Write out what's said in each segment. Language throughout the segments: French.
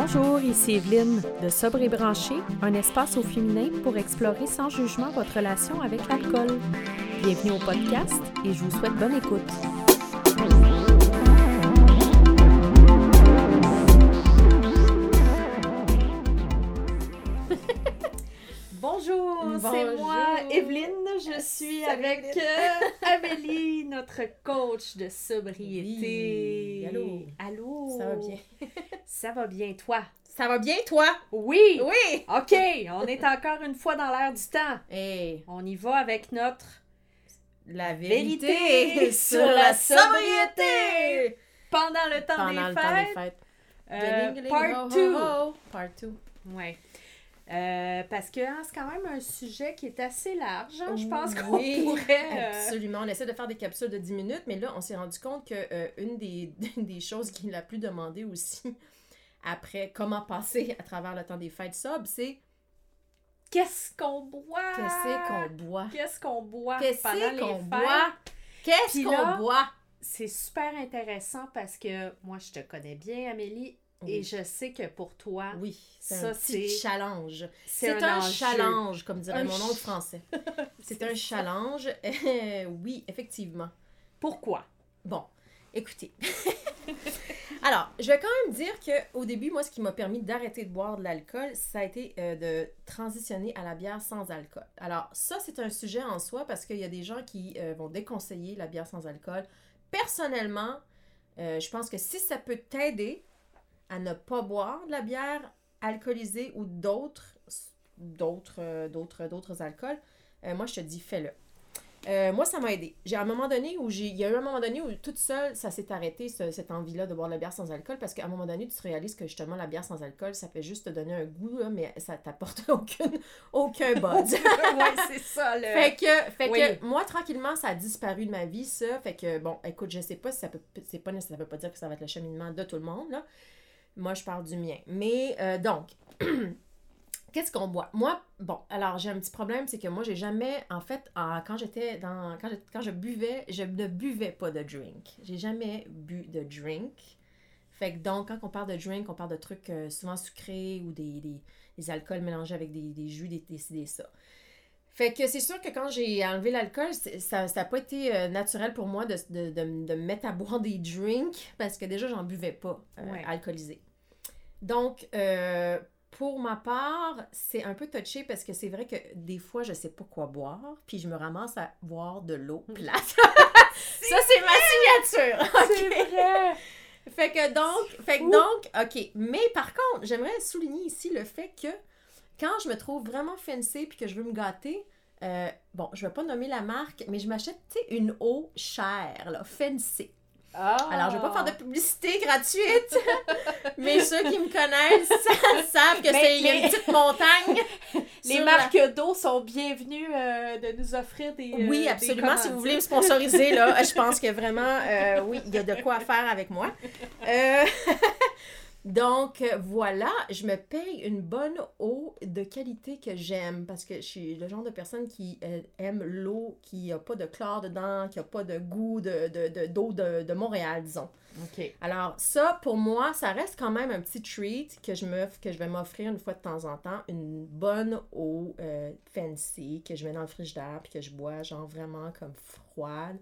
Bonjour, ici Evelyne de Sobre et Branché, un espace au féminin pour explorer sans jugement votre relation avec l'alcool. Bienvenue au podcast et je vous souhaite bonne écoute. Bonjour, c'est moi, Evelyne. Je suis Salut, avec euh, Amélie, notre coach de sobriété. Oui, allô. Allô. Ça va bien? Ça va bien, toi? Ça va bien, toi? Oui! Oui! OK, on est encore une fois dans l'air du temps. Et On y va avec notre la vérité, vérité, sur la sobriété pendant le temps pendant des le temps des fêtes. fêtes. euh, part ho, 2. ho, ho. Part 2. Ouais. Euh, parce que hein, c'est quand même un sujet qui est assez large. hein. Je pense qu'on Oui, pourrait. euh, Absolument. On essaie de faire des capsules de 10 minutes, mais là, on s'est rendu compte que euh, une des, des choses qui est la plus demandée aussi après comment passer à travers le temps des fêtes sobre, c'est Qu'est-ce qu'on boit? qu'est-ce qu'on boit? Qu'est-ce qu'on boit Qu'est-ce qu'on boit? Qu'est-ce qu'on boit? C'est super intéressant parce que moi, je te connais bien, Amélie, et je sais que pour toi, Oui, c'est Ça, c'est- challenge. c'est un, challenge, comme dirait Un mon oncle français. C'est un challenge. oui, effectivement. Pourquoi? Bon, écoutez. Alors, je vais quand même dire que au début, moi, ce qui m'a permis d'arrêter de boire de l'alcool, ça a été euh, de transitionner à la bière sans alcool. Alors, ça, c'est un sujet en soi parce qu'il y a des gens qui euh, vont déconseiller la bière sans alcool. Personnellement, euh, je pense que si ça peut t'aider à ne pas boire de la bière alcoolisée ou d'autres d'autres euh, d'autres d'autres alcools, euh, moi, je te dis, fais-le. Euh, moi, ça m'a aidé. J'ai un moment donné où j'ai. Il y a eu un moment donné où toute seule, ça s'est arrêté, ce- cette envie-là de boire de la bière sans alcool, parce qu'à un moment donné, tu te réalises que justement, la bière sans alcool, ça fait juste te donner un goût, là, mais ça t'apporte aucune, aucun buzz. ouais, c'est ça, le... fait que, fait Oui. que moi, tranquillement, ça a disparu de ma vie, ça. Fait que, bon, écoute, je sais pas si ça peut. C'est pas, ça veut pas dire que ça va être le cheminement de tout le monde, là. Moi, je parle du mien. Mais, euh, donc. Qu'est-ce qu'on boit? Moi, bon, alors j'ai un petit problème, c'est que moi, j'ai jamais, en fait, en- quand j'étais dans, quand, je- quand je buvais, je ne buvais pas de drink. J'ai jamais bu de drink. Fait que donc, quand on parle de drink, on parle de trucs euh, souvent sucrés ou des, des, des alcools mélangés avec des, des jus, des, des, ça. Fait que c'est sûr que quand j'ai enlevé l'alcool, ça n'a pas été euh, naturel pour moi de, de, de, de me mettre à boire des drinks parce que déjà, j'en buvais pas euh, Ouais. alcoolisé. Donc, euh, pour ma part, c'est un peu touché parce que c'est vrai que des fois, je sais pas quoi boire, puis je me ramasse à boire de l'eau plate. ça, c'est ma signature! C'est vrai! Fait que donc, fait que donc, ok. Mais par contre, j'aimerais souligner ici le fait que quand je me trouve vraiment fancy puis que je veux me gâter, euh, bon, je vais pas nommer la marque, mais je m'achète, une eau chère, là, fancy. Ah. Alors, je vais pas faire de publicité gratuite, mais ceux qui me connaissent savent que c'est il y a une petite montagne. Les marques d'eau sont bienvenues euh, de nous offrir des. euh, Oui, des absolument. Si vous voulez me sponsoriser, là, je pense que vraiment, euh, oui, il y a de quoi faire avec moi. Donc, voilà, je me paye une bonne eau de qualité que j'aime parce que je suis le genre de personne qui euh, aime l'eau qui n'a pas de chlore dedans, qui n'a pas de goût de, de, de- d'eau de, de Montréal, disons. OK. Alors, ça, pour moi, ça reste quand même un petit treat que je, me, que je vais m'offrir une fois de temps en temps. Une bonne eau euh, fancy que je mets dans le frigidaire puis que je bois, genre vraiment comme froide.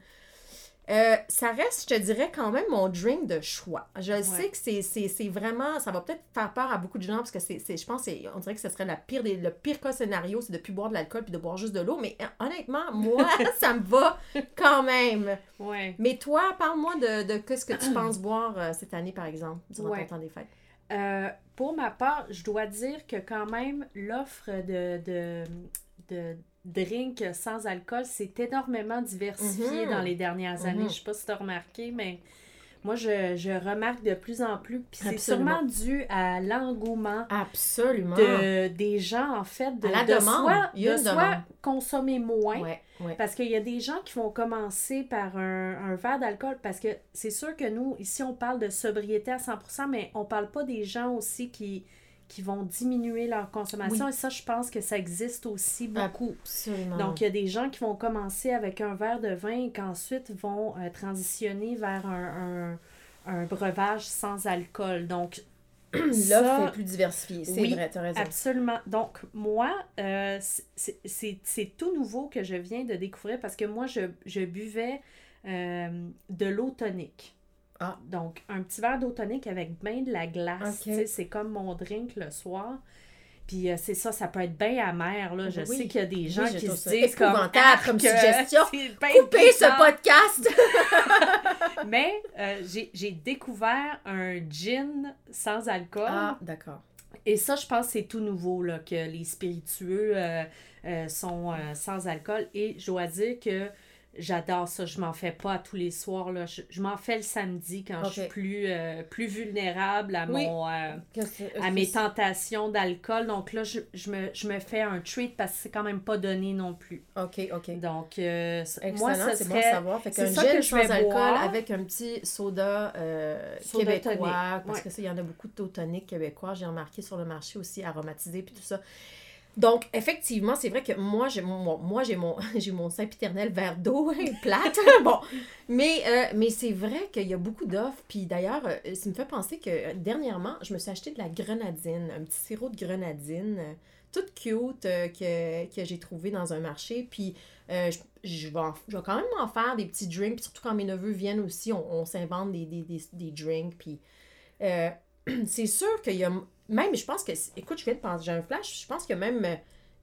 Euh, ça reste, je te dirais, quand même mon drink de choix. Je sais que c'est, vraiment. Ça va peut-être faire peur à beaucoup de gens parce que c'est, je pense que on dirait que ce serait la pire des, le pire cas scénario, c'est de plus boire de l'alcool puis de boire juste de l'eau. Mais euh, honnêtement, moi, ça me va quand même. Ouais. Mais toi, parle-moi de, de qu'est-ce que tu penses boire euh, cette année, par exemple, durant Ouais. ton temps des fêtes? Euh, pour ma part, je dois dire que quand même, l'offre de, de, de drink sans alcool s'est énormément diversifiée Mhm. dans les dernières années. Mhm. Je sais pas si tu as remarqué, mais moi, je, je remarque de plus en plus. Puis c'est sûrement dû à l'engouement Absolument. de, des gens, en fait, de, À la de demande. soit, Il y a de soit consommer moins. Ouais, ouais. Parce qu'il y a des gens qui vont commencer par un, un verre d'alcool, parce que c'est sûr que nous, ici, on parle de sobriété à 100%, mais on parle pas des gens aussi qui, qui vont diminuer leur consommation. Oui. Et ça, je pense que ça existe aussi beaucoup. Absolument. Donc, il y a des gens qui vont commencer avec un verre de vin et qu'ensuite vont euh, transitionner vers un, un- un breuvage sans alcool. Donc, l'offre est plus diversifiée. C'est oui, vrai, tu as raison. Absolument. Donc, moi, euh, c'est tout nouveau que je viens de découvrir parce que moi, je, je buvais euh, de l'eau tonique. Ah. Donc, un petit verre d'eau tonique avec bien de la glace. C'est comme mon drink le soir. Puis euh, c'est ça, ça peut être bien amer. Là. Je Oui. sais qu'il y a des gens qui se disent comme comme Arc, suggestion. Coupez ce podcast! Mais euh, j'ai- découvert un gin sans alcool. ah, d'accord. Et ça, je pense que c'est tout nouveau, là, que les spiritueux euh, euh, sont euh, sans alcool. Et je dois dire que j'adore ça. Je m'en fais pas à tous les soirs. Là. Je, je m'en fais le samedi quand je suis plus, euh, plus vulnérable à, Oui. mon, euh, à mes tentations d'alcool. Donc là, je, je me, je me fais un treat parce que c'est quand même pas donné non plus. Ok, ok. Donc, euh, moi, ça c'est serait... bon à savoir. Fait qu'un gel que je sans vais alcool boire. avec un petit soda, Soda québécois. Parce ouais. que ça, il y en a beaucoup de toniques québécois. J'ai remarqué sur le marché aussi aromatisé puis tout ça. Donc, effectivement, c'est vrai que moi, j'ai mon, moi, j'ai mon, j'ai mon Saint-Piternel verre d'eau plate. bon, mais, euh, mais c'est vrai qu'il y a beaucoup d'offres. Puis d'ailleurs, euh, ça me fait penser que euh, dernièrement, je me suis acheté de la grenadine, un petit sirop de grenadine, euh, toute cute, que, que j'ai trouvé dans un marché. Puis je, vais, quand même en faire des petits drinks. Puis surtout quand mes neveux viennent aussi, on, s'invente des, des, des, des drinks. Puis c'est sûr qu'il y a. Même, je pense que. Écoute, je viens de penser, j'ai un flash. Je pense qu'il y a même euh,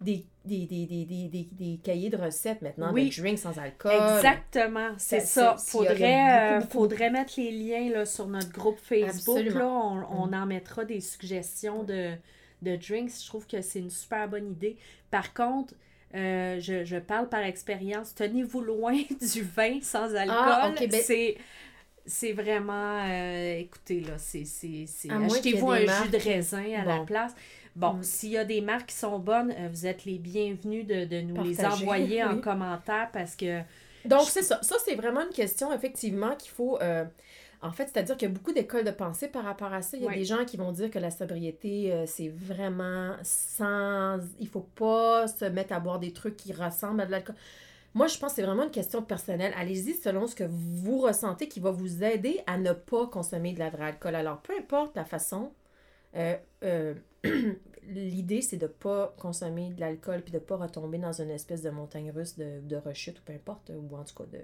des, des, des, des, des, des, des cahiers de recettes maintenant Oui. de drinks sans alcool. Exactement, c'est Ça, ça. Faudrait, euh, beaucoup, beaucoup, faudrait mettre les liens là, sur notre groupe Facebook. Absolument. Là, on, on en mettra des suggestions de, de drinks. Je trouve que c'est une super bonne idée. Par contre, euh, je, je parle par expérience. Tenez-vous loin du vin sans alcool. Ah, ben- C'est. C'est vraiment. euh, écoutez, là, c'est. Achetez-vous un jus de raisin à la place. Bon, Mm. s'il y a des marques qui sont bonnes, euh, vous êtes les bienvenus de, de nous les envoyer en commentaire parce que Donc, c'est ça. Ça, c'est vraiment une question, effectivement, qu'il faut. euh, en fait, c'est-à-dire qu'il y a beaucoup d'écoles de pensée par rapport à ça. Il y a Oui. des gens qui vont dire que la sobriété, euh, c'est vraiment sans. Il faut pas se mettre à boire des trucs qui ressemblent à de l'alcool. Moi, je pense que c'est vraiment une question personnelle. Allez-y selon ce que vous ressentez qui va vous aider à ne pas consommer de la vraie alcool. Alors, peu importe la façon, euh, euh, l'idée, c'est de pas consommer de l'alcool puis de pas retomber dans une espèce de montagne russe de, de rechute ou peu importe, ou en tout cas de...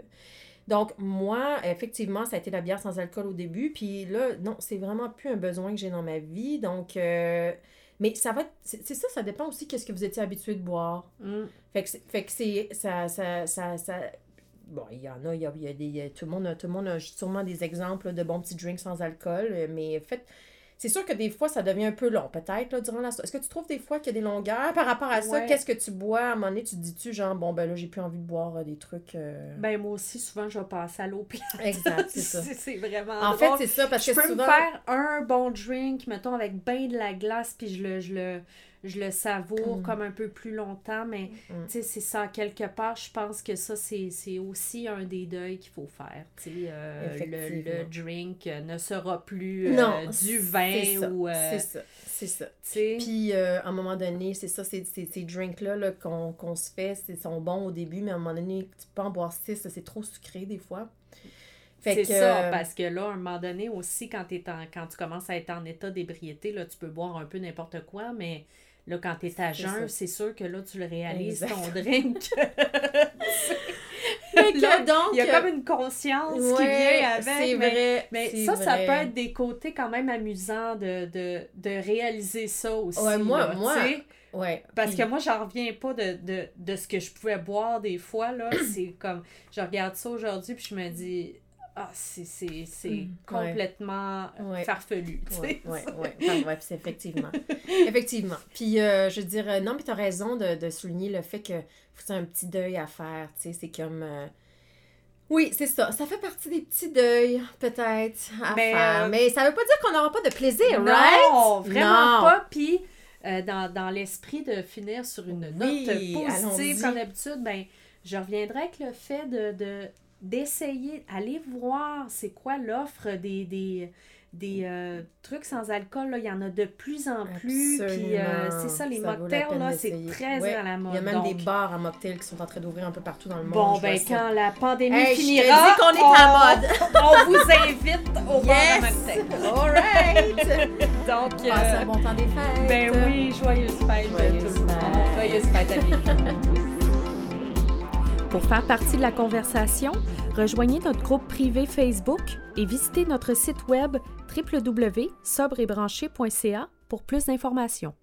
Donc, moi, effectivement, ça a été la bière sans alcool au début, puis là, non, c'est vraiment plus un besoin que j'ai dans ma vie, donc... euh, mais ça va être... C'est ça, ça dépend aussi qu'est-ce que vous étiez habitué de boire. mm, Fait que c'est... Fait que c'est ça, ça, ça, ça- Bon, il y en a, il y a, il y a des... tout, le monde a, tout le monde a sûrement des exemples de bons petits drinks sans alcool, euh, mais faites... C'est sûr que des fois, ça devient un peu long, peut-être, là, durant la soirée. Est-ce que tu trouves des fois qu'il y a des longueurs par rapport à ça? Ouais. Qu'est-ce que tu bois? À un moment donné, tu te dis-tu, genre, bon, ben là, j'ai plus envie de boire euh, des trucs... euh, Ben, moi aussi, souvent, je vais passer à l'eau plate. Exact, c'est ça. c'est vraiment En fait, c'est ça, parce je que peux souvent... me faire un bon drink, mettons, avec bien de la glace, puis je le, je le, je le savoure Mm. comme un peu plus longtemps, mais Mm. tu sais, c'est ça, quelque part, je pense que ça, c'est aussi un des deuils qu'il faut faire. Tu sais, euh, le, le drink ne sera plus euh, Non, du vin c'est ça, ou... euh, C'est ça, c'est ça. Puis, à un moment donné, c'est ça, ces drinks-là là, qu'on se fait, c'est- sont bons au début, mais à un moment donné, tu peux en boire six, c'est trop sucré des fois. C'est ça, parce que là, à un moment donné aussi, quand, t'es en, quand tu commences à être en état d'ébriété, là, tu peux boire un peu n'importe quoi, mais là, quand tu es à jeun, c'est sûr que là, tu le réalises, ton drink. Là, donc, Il y a comme une conscience qui vient avec. C'est vrai. mais ça, ça peut être des côtés quand même amusants de, de, de réaliser ça aussi. Ouais, moi- là, moi. Ouais. Parce que moi, j'en reviens pas de, de, de ce que je pouvais boire des fois. là C'est comme, je regarde ça aujourd'hui, puis je me dis, ah, c'est c'est- c'est Mm, ouais. complètement Ouais. farfelu. Enfin, bref, c'est effectivement. effectivement. Puis, euh, je veux dire, euh, non, mais tu as raison de, de souligner le fait que c'est un petit deuil à faire. Tu sais, c'est comme. euh, Oui, c'est ça. Ça fait partie des petits deuils, peut-être, à Mais, faire. euh, Mais ça veut pas dire qu'on n'aura pas de plaisir, Non, right? vraiment Non. pas. Puis, dans, dans l'esprit de finir sur une Oui, note positive, comme d'habitude, ben, je reviendrai avec le fait de, de d'essayer, aller voir c'est quoi l'offre des, des, des euh, trucs sans alcool. Là. Il y en a de plus en plus. Puis, euh, c'est ça, les Ça mocktails, c'est très Ouais, à la mode. Il y a même des bars à mocktails qui sont en train d'ouvrir un peu partout dans le monde. Bon, ben, ça. quand la pandémie Hey, finira, dis qu'on est à on- mode. on vous invite au bar Yes! mocktail. All right! Donc, Passez un bon temps des fêtes. Ben oui, joyeuse fête Joyeuse tout le monde. fête. Joyeuse fête à Pour faire partie de la conversation, rejoignez notre groupe privé Facebook et visitez notre site web www.sobreetbranché.ca pour plus d'informations.